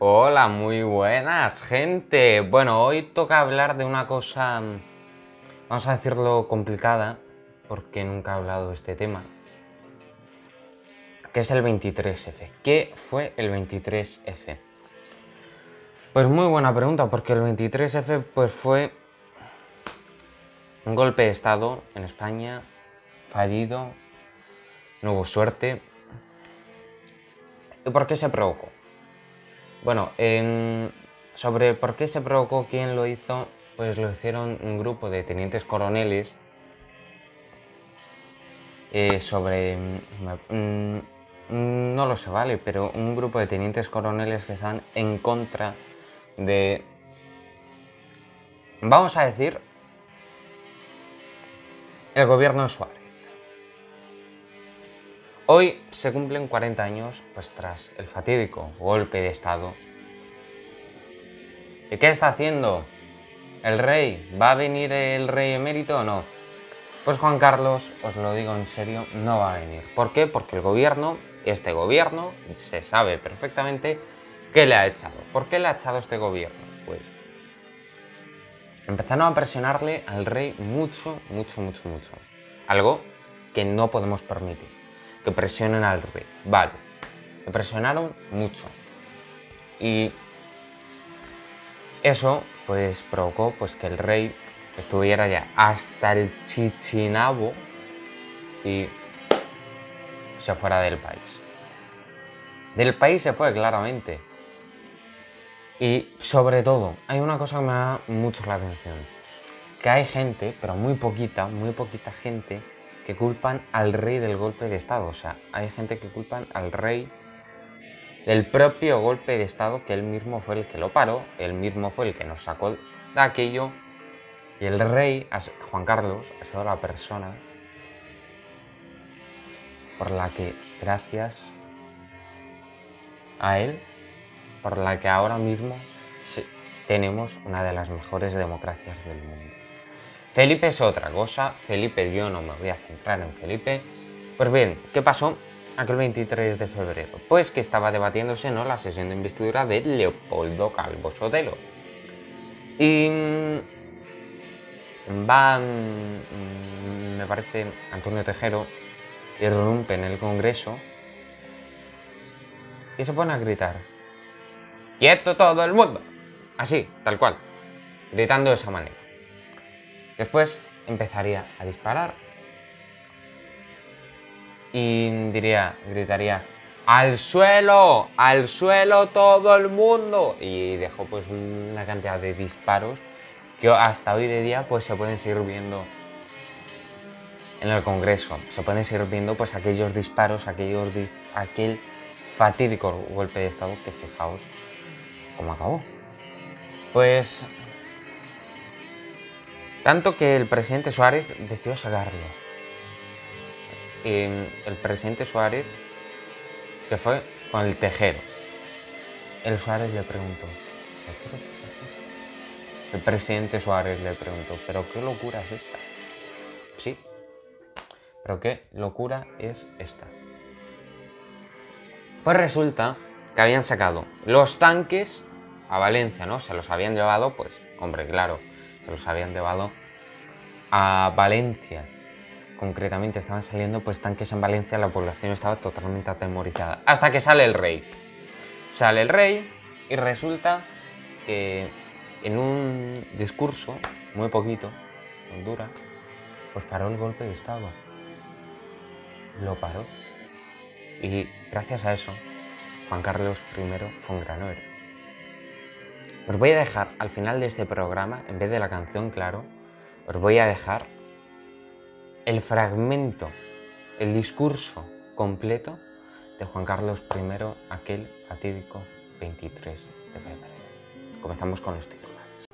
Hola, muy buenas, gente. Bueno, hoy toca hablar de una cosa, vamos a decirlo complicada, porque nunca he hablado de este tema, que es el 23F. ¿Qué fue el 23F? Pues muy buena pregunta, porque el 23F pues fue un golpe de Estado en España, fallido, no hubo suerte. ¿Y por qué se provocó? Bueno, sobre por qué se provocó, quién lo hizo, pues lo hicieron un grupo de tenientes coroneles eh, sobre... Mm, mm, no lo sé, ¿vale? Pero un grupo de tenientes coroneles que están en contra de... Vamos a decir... El gobierno de Suárez. Hoy se cumplen 40 años pues, tras el fatídico golpe de Estado. ¿Y qué está haciendo el rey? ¿Va a venir el rey emérito o no? Pues Juan Carlos, os lo digo en serio, no va a venir. ¿Por qué? Porque el gobierno, este gobierno, se sabe perfectamente qué le ha echado. ¿Por qué le ha echado este gobierno? Pues empezaron a presionarle al rey mucho, mucho, mucho, mucho. Algo que no podemos permitir que presionen al rey. Vale, le presionaron mucho. Y eso pues provocó pues que el rey estuviera ya hasta el chichinabo y se fuera del país. Del país se fue claramente. Y sobre todo, hay una cosa que me da mucho la atención. Que hay gente, pero muy poquita, muy poquita gente, que culpan al rey del golpe de Estado. O sea, hay gente que culpan al rey del propio golpe de Estado, que él mismo fue el que lo paró, él mismo fue el que nos sacó de aquello. Y el rey, Juan Carlos, ha sido la persona por la que, gracias a él, por la que ahora mismo tenemos una de las mejores democracias del mundo. Felipe es otra cosa, Felipe yo no me voy a centrar en Felipe. Pues bien, ¿qué pasó aquel 23 de febrero? Pues que estaba debatiéndose ¿no? la sesión de investidura de Leopoldo Calvo Sotelo. Y mm, va, mm, me parece, Antonio Tejero, irrumpe en el Congreso y se pone a gritar. ¡Quieto todo el mundo! Así, tal cual, gritando de esa manera. Después empezaría a disparar y diría, gritaría, ¡al suelo! ¡al suelo todo el mundo! Y dejó pues una cantidad de disparos que hasta hoy de día pues se pueden seguir viendo en el Congreso. Se pueden seguir viendo pues aquellos disparos, aquellos aquel fatídico golpe de Estado que fijaos cómo acabó. Pues tanto que el presidente Suárez decidió sacarlo. Y el presidente Suárez se fue con el tejero. El Suárez le preguntó, ¿qué locura es esta? El presidente Suárez le preguntó, ¿pero qué locura es esta? Sí, pero qué locura es esta. Pues resulta que habían sacado los tanques a Valencia, ¿no? Se los habían llevado, pues, hombre, claro, los habían llevado a Valencia. Concretamente estaban saliendo pues tanques en Valencia, la población estaba totalmente atemorizada. Hasta que sale el rey. Sale el rey y resulta que en un discurso, muy poquito, Honduras, pues paró el golpe de Estado. Lo paró. Y gracias a eso, Juan Carlos I fue un gran héroe. Os voy a dejar al final de este programa, en vez de la canción, claro, os voy a dejar el fragmento, el discurso completo de Juan Carlos I, aquel fatídico 23 de febrero. Comenzamos con los titulares.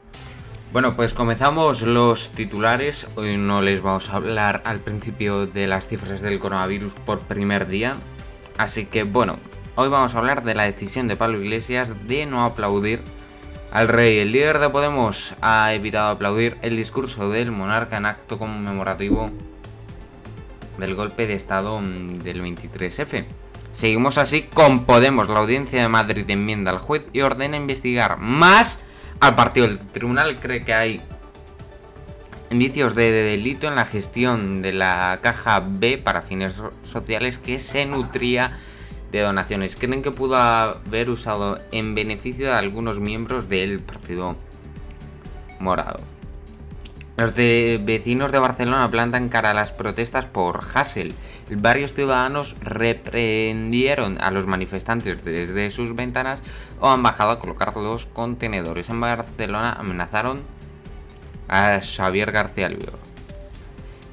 Bueno, pues comenzamos los titulares. Hoy no les vamos a hablar al principio de las cifras del coronavirus por primer día. Así que bueno, hoy vamos a hablar de la decisión de Pablo Iglesias de no aplaudir al rey. El líder de Podemos ha evitado aplaudir el discurso del monarca en acto conmemorativo del golpe de Estado del 23F. Seguimos así con Podemos. La audiencia de Madrid enmienda al juez y ordena investigar más al partido. El tribunal cree que hay indicios de delito en la gestión de la caja B para fines sociales que se nutría de donaciones. Creen que pudo haber usado en beneficio de algunos miembros del partido morado. Los vecinos de Barcelona plantan cara a las protestas por Hassel. Varios ciudadanos reprendieron a los manifestantes desde sus ventanas o han bajado a colocar los contenedores. En Barcelona amenazaron a Xavier García Albiol.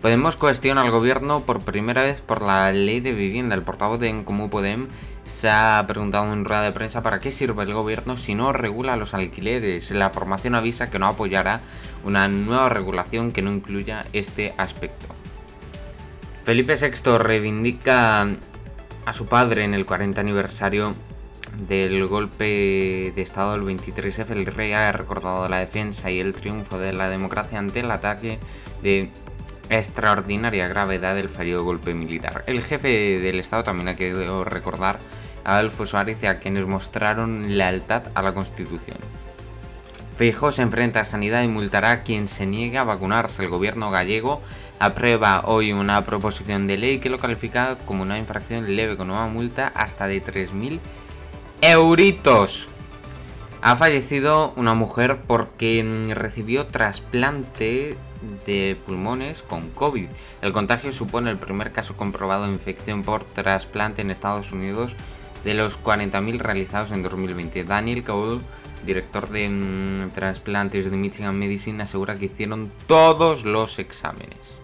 Podemos cuestionar al gobierno por primera vez por la ley de vivienda. El portavoz de En Podem se ha preguntado en rueda de prensa para qué sirve el gobierno si no regula los alquileres. La formación avisa que no apoyará una nueva regulación que no incluya este aspecto. Felipe VI reivindica a su padre en el 40 aniversario del golpe de Estado del 23F. El rey ha recordado la defensa y el triunfo de la democracia ante el ataque de extraordinaria gravedad del fallido golpe militar. El jefe del Estado también ha querido recordar a Adolfo Suárez y a quienes mostraron lealtad a la Constitución. Feijóo se enfrenta a sanidad y multará a quien se niegue a vacunarse. El gobierno gallego aprueba hoy una proposición de ley que lo califica como una infracción leve con una multa hasta de 3.000 euritos. Ha fallecido una mujer porque recibió trasplante de pulmones con COVID. El contagio supone el primer caso comprobado de infección por trasplante en Estados Unidos de los 40.000 realizados en 2020. Daniel Cole, director de mm, trasplantes de Michigan Medicine, asegura que hicieron todos los exámenes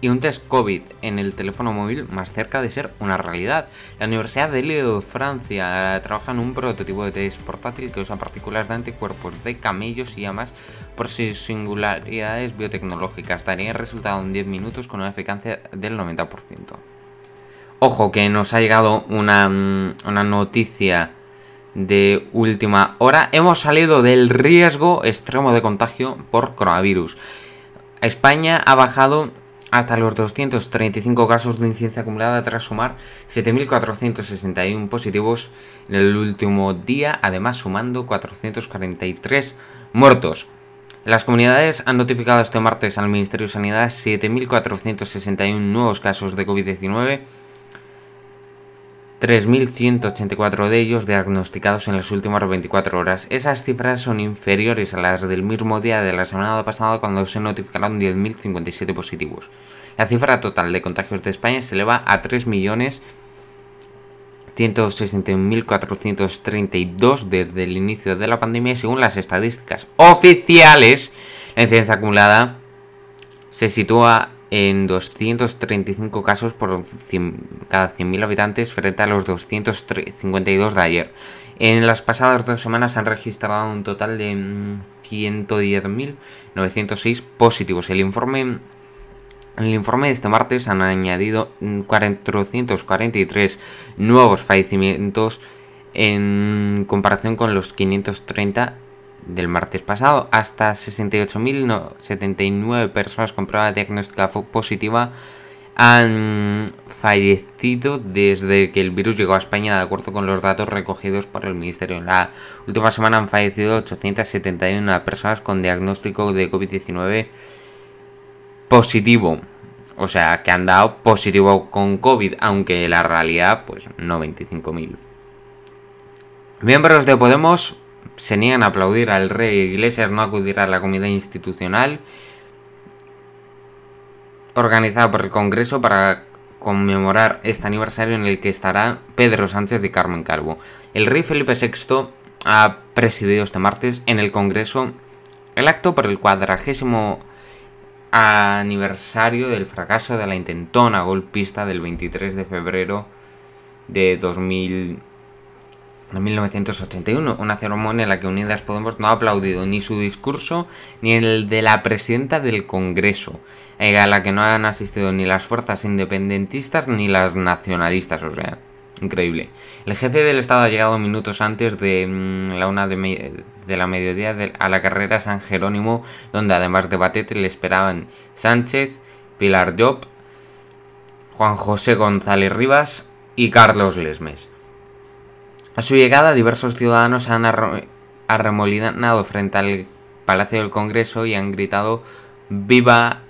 y un test COVID en el teléfono móvil más cerca de ser una realidad. La Universidad de Lille Francia trabaja en un prototipo de test portátil que usa partículas de anticuerpos de camellos y llamas por sus singularidades biotecnológicas. Daría el resultado en 10 minutos con una eficacia del 90%. Ojo que nos ha llegado una, una noticia de última hora. Hemos salido del riesgo extremo de contagio por coronavirus. España ha bajado hasta los 235 casos de incidencia acumulada tras sumar 7.461 positivos en el último día, además sumando 443 muertos. Las comunidades han notificado este martes al Ministerio de Sanidad 7.461 nuevos casos de COVID-19 3.184 de ellos diagnosticados en las últimas 24 horas. Esas cifras son inferiores a las del mismo día de la semana pasada cuando se notificaron 10.057 positivos. La cifra total de contagios de España se eleva a 3.161.432 desde el inicio de la pandemia según las estadísticas oficiales, la incidencia acumulada se sitúa en 235 casos por cada 100.000 habitantes frente a los 252 de ayer. En las pasadas dos semanas han registrado un total de 110.906 mm, positivos. El informe, el informe de este martes han añadido 443 nuevos fallecimientos en comparación con los 530 del martes pasado, hasta 68.079 personas con prueba diagnóstica positiva han fallecido desde que el virus llegó a España, de acuerdo con los datos recogidos por el Ministerio. En la última semana han fallecido 871 personas con diagnóstico de COVID-19 positivo. O sea, que han dado positivo con COVID, aunque la realidad, pues no 25.000. Miembros de Podemos se niegan a aplaudir al rey Iglesias no acudirá a la comida institucional organizada por el Congreso para conmemorar este aniversario en el que estará Pedro Sánchez y Carmen Calvo. El rey Felipe VI ha presidido este martes en el Congreso el acto por el cuadragésimo aniversario del fracaso de la intentona golpista del 23 de febrero de 2000 en 1981, una ceremonia en la que Unidas Podemos no ha aplaudido ni su discurso ni el de la presidenta del Congreso, eh, a la que no han asistido ni las fuerzas independentistas ni las nacionalistas, o sea, increíble. El jefe del Estado ha llegado minutos antes de mm, la una de, la mediodía a la carrera San Jerónimo, donde además de Batete le esperaban Sánchez, Pilar Job, Juan José González Rivas, y Carlos Lesmes. A su llegada, diversos ciudadanos han arremolinado frente al Palacio del Congreso y han gritado ¡Viva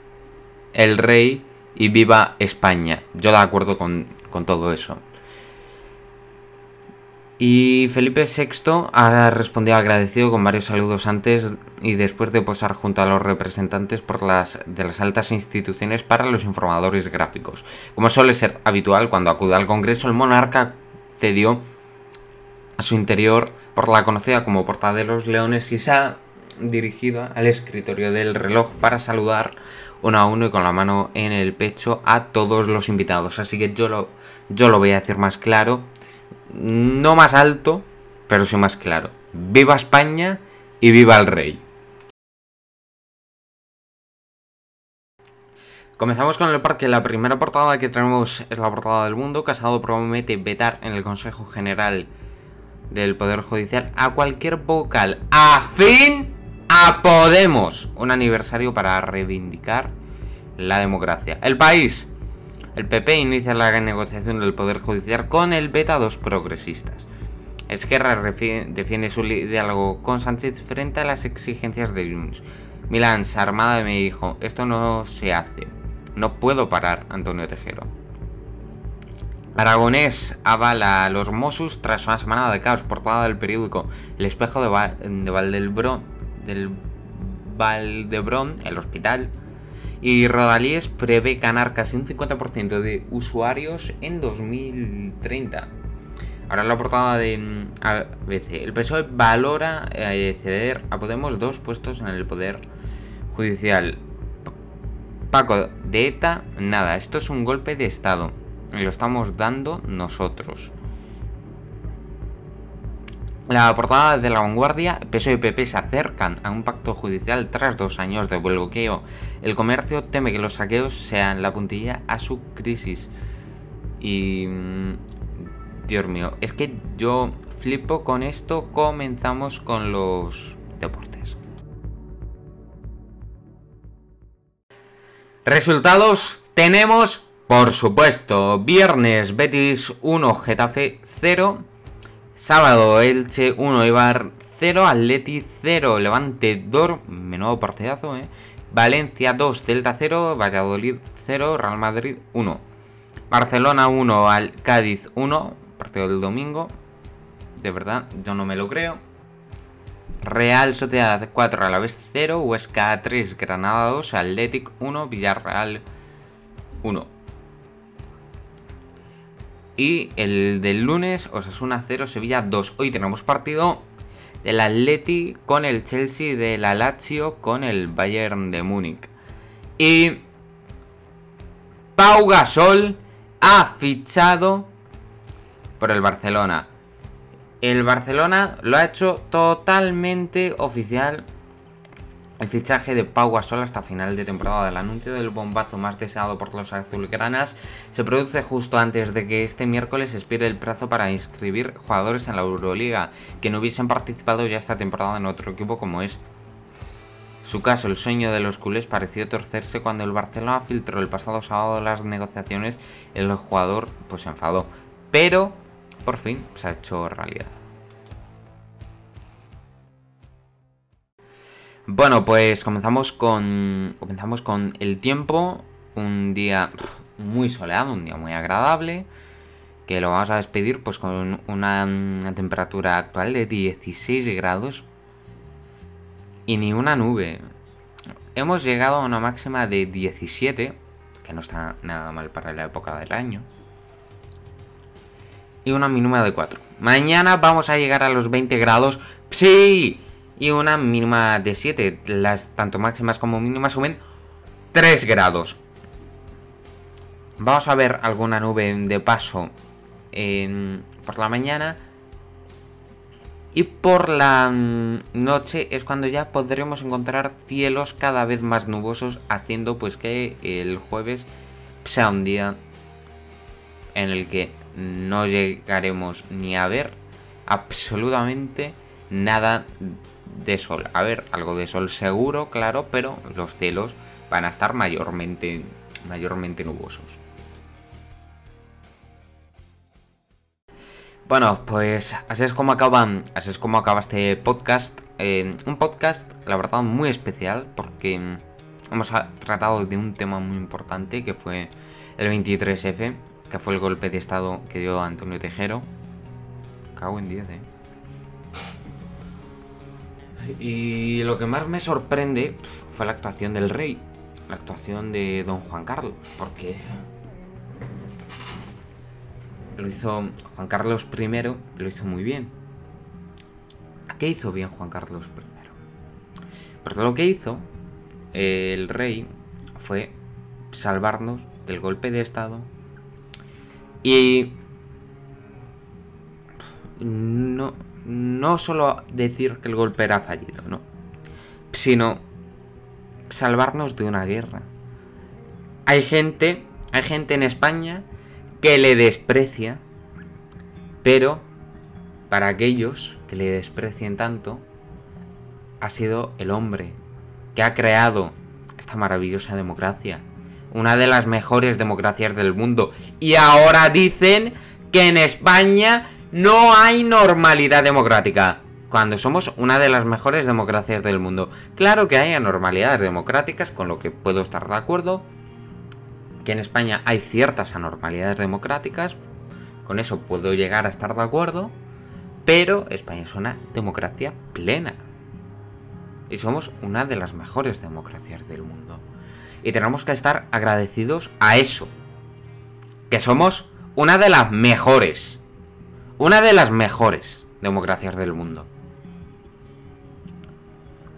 el rey y viva España! Yo de acuerdo con, todo eso. Y Felipe VI ha respondido agradecido con varios saludos antes y después de posar junto a los representantes de las altas instituciones para los informadores gráficos. Como suele ser habitual cuando acude al Congreso, el monarca cedió a su interior por la conocida como Porta de los Leones y se ha dirigido al escritorio del reloj para saludar uno a uno y con la mano en el pecho a todos los invitados. Así que yo lo, yo lo voy a decir más claro no más alto, pero sí más claro. Viva España y viva el rey. Comenzamos con el parque. La primera portada que tenemos es la portada del mundo. Casado promete vetar en el Consejo General del Poder Judicial a cualquier vocal afín a Podemos. Un aniversario para reivindicar la democracia. El país. El PP inicia la negociación del Poder Judicial con el beta dos progresistas. Esquerra defiende su diálogo con Sánchez frente a las exigencias de Junts. Milán armada me dijo, esto no se hace. No puedo parar, Antonio Tejero. Aragonés avala a los Mossos tras una semana de caos. Portada del periódico El espejo de, Valdebrón, del Valdebrón, el hospital, y Rodalíes prevé ganar casi un 50% de usuarios en 2030. Ahora la portada de mm, ABC. El PSOE valora eh, ceder a Podemos dos puestos en el poder judicial. Paco de ETA, nada, esto es un golpe de Estado. Lo estamos dando nosotros. La portada de la vanguardia, PSOE y PP se acercan a un pacto judicial tras dos años de bloqueo. El comercio teme que los saqueos sean la puntilla a su crisis. Y... Mm, Dios mío, es que yo flipo con esto. Comenzamos con los deportes. Resultados tenemos, por supuesto, viernes Betis 1, Getafe 0. Sábado, Elche 1, Ibar 0, Atleti 0, Levante 2, menudo partidazo, ¿eh? Valencia 2, Celta 0, Valladolid 0, Real Madrid 1. Barcelona 1, al Cádiz 1, partido del domingo. De verdad, yo no me lo creo. Real Sociedad 4, a la vez 0, Huesca 3, Granada 2, Athletic 1, Villarreal 1. Y el del lunes, Osasuna 0, Sevilla 2. Hoy tenemos partido del Atleti con el Chelsea, del Lazio con el Bayern de Múnich. Y Pau Gasol ha fichado por el Barcelona. El Barcelona lo ha hecho totalmente oficial el fichaje de Pau Gasol hasta final de temporada del anuncio del bombazo más deseado por los azulgranas se produce justo antes de que este miércoles expire el plazo para inscribir jugadores en la Euroliga que no hubiesen participado ya esta temporada en otro equipo como es su caso. El sueño de los culés pareció torcerse cuando el Barcelona filtró el pasado sábado las negociaciones, el jugador pues se enfadó, pero por fin se ha hecho realidad. Bueno, pues comenzamos con. Comenzamos con el tiempo. Un día muy soleado, un día muy agradable. Que lo vamos a despedir pues con una, temperatura actual de 16 grados. Y ni una nube. Hemos llegado a una máxima de 17. Que no está nada mal para la época del año. Y una mínima de 4. Mañana vamos a llegar a los 20 grados. ¡Sí! Y una mínima de 7. Las tanto máximas como mínimas suben 3 grados. Vamos a ver alguna nube de paso por la mañana. Y por la mm, noche es cuando ya podremos encontrar cielos cada vez más nubosos, haciendo pues que el jueves sea un día en el que no llegaremos ni a ver absolutamente nada de sol. A ver, algo de sol seguro, claro, pero los cielos van a estar mayormente, mayormente nubosos. Bueno, pues así es como acaban, así es como acaba este podcast. Eh, un podcast, la verdad, muy especial porque hemos tratado de un tema muy importante que fue el 23F, que fue el golpe de estado que dio Antonio Tejero. Cago en 10, eh. Y lo que más me sorprende fue la actuación del rey, la actuación de don Juan Carlos, porque lo hizo Juan Carlos I, lo hizo muy bien. ¿Qué hizo bien Juan Carlos I? Pues lo que hizo el rey fue salvarnos del golpe de Estado y no, no solo decir que el golpe era fallido, no, sino salvarnos de una guerra. Hay gente, hay gente en España que le desprecia, pero para aquellos que le desprecien tanto, ha sido el hombre que ha creado esta maravillosa democracia, una de las mejores democracias del mundo, y ahora dicen que en España no hay normalidad democrática cuando somos una de las mejores democracias del mundo. Claro que hay anormalidades democráticas, con lo que puedo estar de acuerdo, que en España hay ciertas anormalidades democráticas, con eso puedo llegar a estar de acuerdo, pero España es una democracia plena. Y somos una de las mejores democracias del mundo. Y tenemos que estar agradecidos a eso. Que somos una de las mejores. Una de las mejores democracias del mundo.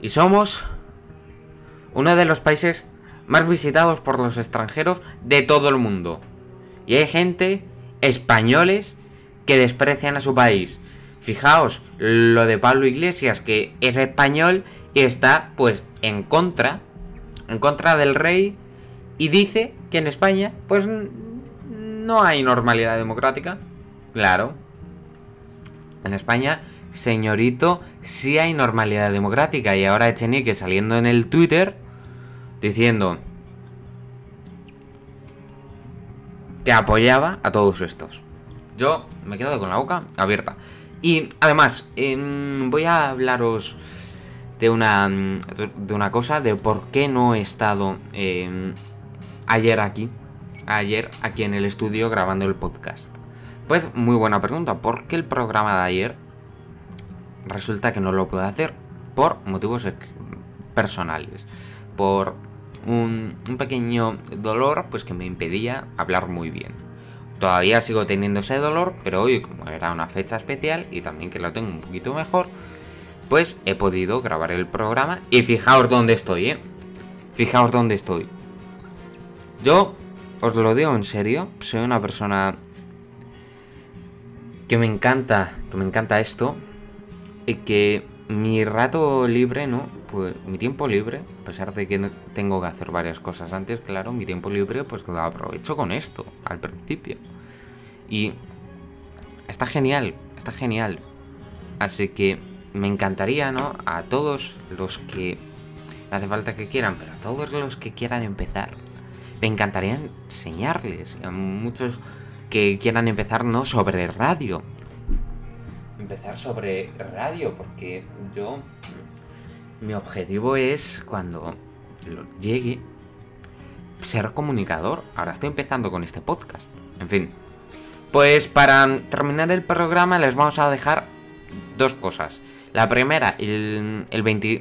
Y somos uno de los países más visitados por los extranjeros de todo el mundo. Y hay gente, españoles, que desprecian a su país. Fijaos, lo de Pablo Iglesias, que es español y está pues en contra, en contra del rey, y dice que en España pues no hay normalidad democrática. Claro. En España, señorito, sí hay normalidad democrática. Y ahora Echenique saliendo en el Twitter diciendo que apoyaba a todos estos. Yo me he quedado con la boca abierta. Y además, em, voy a hablaros de una, de una cosa, de por qué no he estado em, ayer aquí, ayer aquí en el estudio grabando el podcast. Pues muy buena pregunta, ¿por qué el programa de ayer resulta que no lo puedo hacer? Por motivos personales, por un, pequeño dolor pues que me impedía hablar muy bien. Todavía sigo teniendo ese dolor, pero hoy como era una fecha especial y también que lo tengo un poquito mejor, pues he podido grabar el programa y fijaos dónde estoy, ¿eh? Fijaos dónde estoy. Yo os lo digo en serio, soy una persona que me encanta, que me encanta esto y que mi rato libre, ¿no? Pues mi tiempo libre, a pesar de que tengo que hacer varias cosas antes, claro, mi tiempo libre pues lo aprovecho con esto, al principio. Y está genial, está genial. Así que me encantaría, ¿no? A todos los que... No hace falta que quieran, pero a todos los que quieran empezar, me encantaría enseñarles. A muchos que quieran empezar, ¿no? Sobre radio. Empezar sobre radio, porque yo mi objetivo es cuando llegue ser comunicador. Ahora estoy empezando con este podcast. En fin. Pues para terminar el programa les vamos a dejar dos cosas. La primera, el,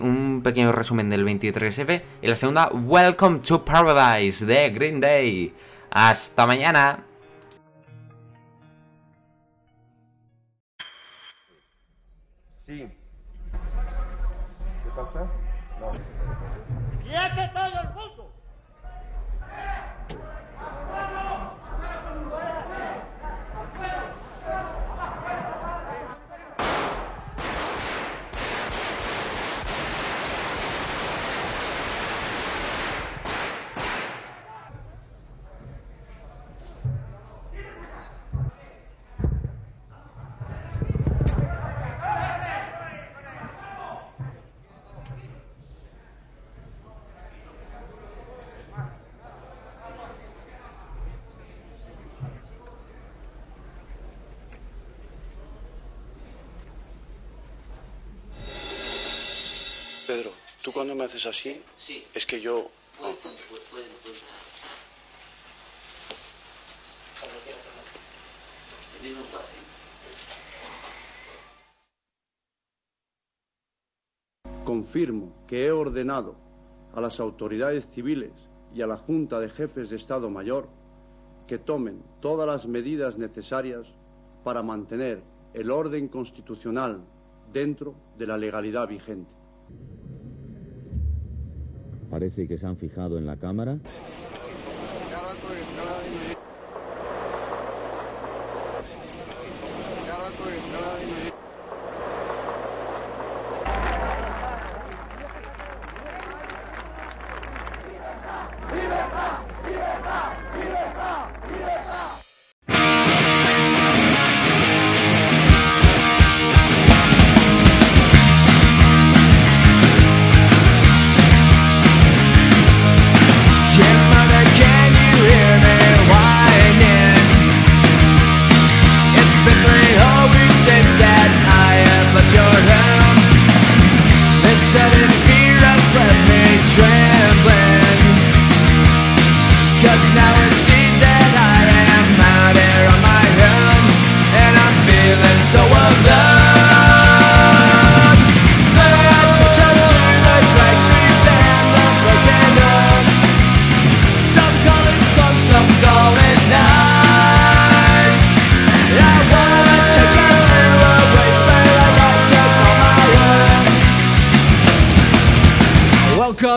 un pequeño resumen del 23F. Y la segunda, Welcome to Paradise de Green Day. Hasta mañana. Sí. pasa? No. ¡Quiete todo el mundo! Pedro, tú cuando me haces así, sí. es que yo... Confirmo que he ordenado a las autoridades civiles y a la Junta de Jefes de Estado Mayor que tomen todas las medidas necesarias para mantener el orden constitucional dentro de la legalidad vigente. Parece que se han fijado en la cámara.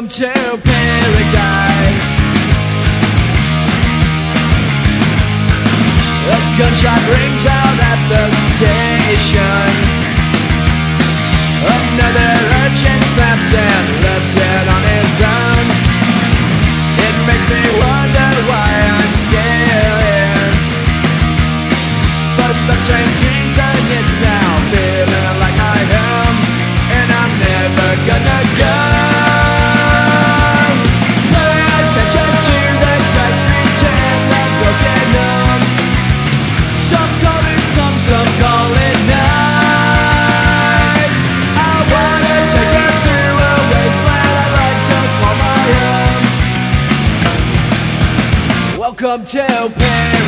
To paradise. A gunshot rings out at the station. Another urchin snaps and come to pain